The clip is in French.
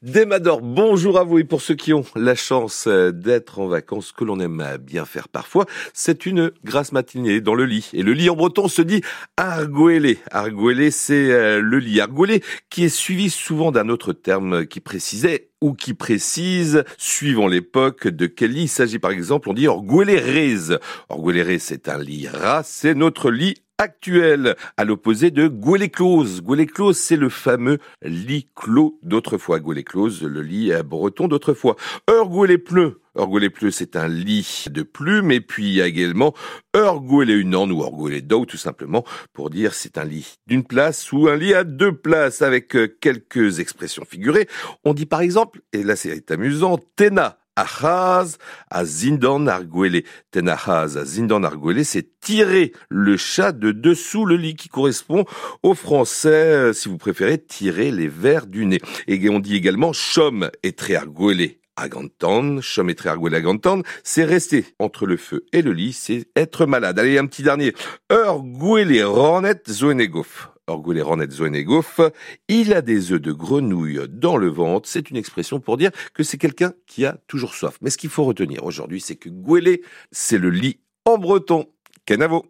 Demador, bonjour à vous et pour ceux qui ont la chance euh, d'être en vacances, que l'on aime bien faire parfois, c'est une grasse matinée dans le lit. Et le lit en breton se dit argoélé. Argoélé, c'est euh, le lit. Argoélé qui est suivi souvent d'un autre terme qui précisait ou qui précise, suivant l'époque, de quel lit il s'agit. Par exemple, on dit orguélé-rez. Orguélé-rez, c'est un lit ras, c'est notre lit actuel, à l'opposé de. Gouelet-Close, c'est le fameux lit clos d'autrefois. Gouelet-Close, le lit breton d'autrefois. Heure Gouelet-Pleu. Orgoulet-Pleu, c'est un lit de plumes. Et puis, il y a également Heurgouelet-Unan ou Orgouelet-Dau, tout simplement, pour dire c'est un lit d'une place ou un lit à deux places avec euh, quelques expressions figurées. On dit par exemple, et là c'est amusant, Tena Ahaz à Zindan Arguele. Tenahaz à Zindan Arguele, c'est tirer le chat de dessous le lit qui correspond au français, euh, si vous préférez, tirer les vers du nez. Et on dit également chom et Arguele. Agantan, chom et Arguele Agantan, c'est rester entre le feu et le lit, c'est être malade. Allez, un petit dernier. Arguele Ronet Zoenegof. Il a des œufs de grenouille dans le ventre. C'est une expression pour dire que c'est quelqu'un qui a toujours soif. Mais ce qu'il faut retenir aujourd'hui, c'est que Gouélé, c'est le lit en breton. Kenavo.